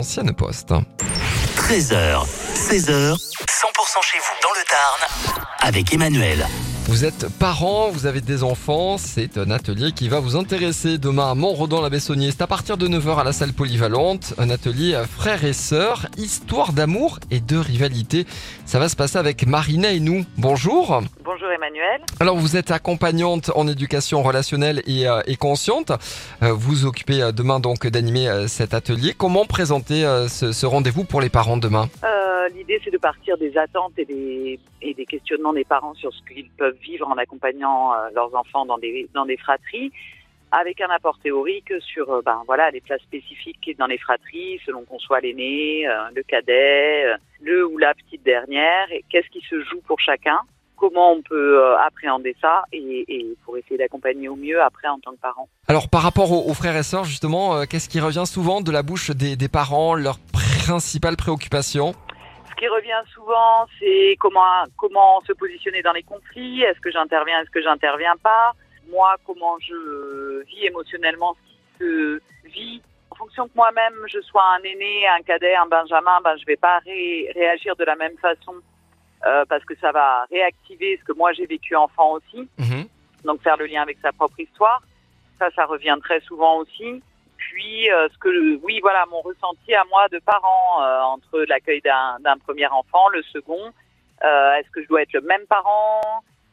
Ancienne poste. 13h, 16h, 100% chez vous dans le Tarn avec Emmanuel. Vous êtes parent, vous avez des enfants, c'est un atelier qui va vous intéresser demain à Montredon-la-Bessonnier. C'est à partir de 9h à la salle polyvalente, un atelier frères et sœurs, histoire d'amour et de rivalité. Ça va se passer avec Marina et nous. Bonjour. Bonjour Emmanuel. Alors vous êtes accompagnante en éducation relationnelle et, euh, et consciente. Euh, vous occupez euh, demain donc d'animer euh, cet atelier. Comment présenter euh, ce, ce rendez-vous pour les parents demain? Euh, L'idée, c'est de partir des attentes et des, et des questionnements des parents sur ce qu'ils peuvent vivre en accompagnant euh, leurs enfants dans des, dans des fratries, avec un apport théorique sur euh, ben, voilà, les places spécifiques dans les fratries, selon qu'on soit l'aîné, euh, le cadet, le ou la petite dernière, et qu'est-ce qui se joue pour chacun, comment on peut appréhender ça, et, pour essayer d'accompagner au mieux après en tant que parent. Alors par rapport aux, aux frères et sœurs justement, qu'est-ce qui revient souvent de la bouche des, des parents, préoccupations Ce qui revient souvent, c'est comment comment se positionner dans les conflits. Est-ce que j'interviens, est-ce que j'interviens pas? Moi, comment je vis émotionnellement ce qui se vit. En fonction que moi-même, je sois un aîné, un cadet, un benjamin, ben je vais pas ré- réagir de la même façon euh, parce que ça va réactiver ce que moi j'ai vécu enfant aussi. Mhm. Donc faire le lien avec sa propre histoire, ça, ça revient très souvent aussi. Euh, ce que, oui, voilà, mon ressenti à moi de parent euh, entre l'accueil d'un premier enfant, le second. Euh, est-ce que je dois être le même parent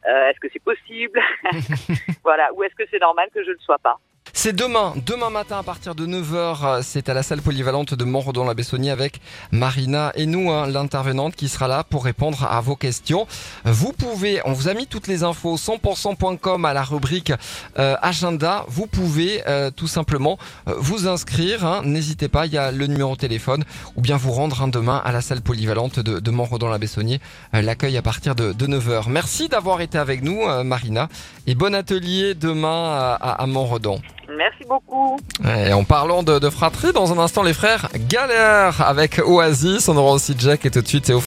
Est-ce que c'est possible? Voilà. Ou est-ce que c'est normal que je ne le sois pas? C'est demain, demain matin à partir de 9h, c'est à la salle polyvalente de Montredon-la-Bessonnier avec Marina et nous, hein, l'intervenante qui sera là pour répondre à vos questions. Vous pouvez, on vous a mis toutes les infos 100%.com à la rubrique euh, agenda. Vous pouvez euh, tout simplement euh, vous inscrire, hein, n'hésitez pas, il y a le numéro de téléphone ou bien vous rendre hein, demain à la salle polyvalente de, de Montredon-la-Bessonnier. L'accueil à partir de, de 9h. Merci d'avoir été avec nous, Marina, et bon atelier demain à, à, à Montredon. Merci beaucoup. Et en parlant de, de fratrie, dans un instant, les frères galèrent avec Oasis. On aura aussi Jack et tout de suite Théo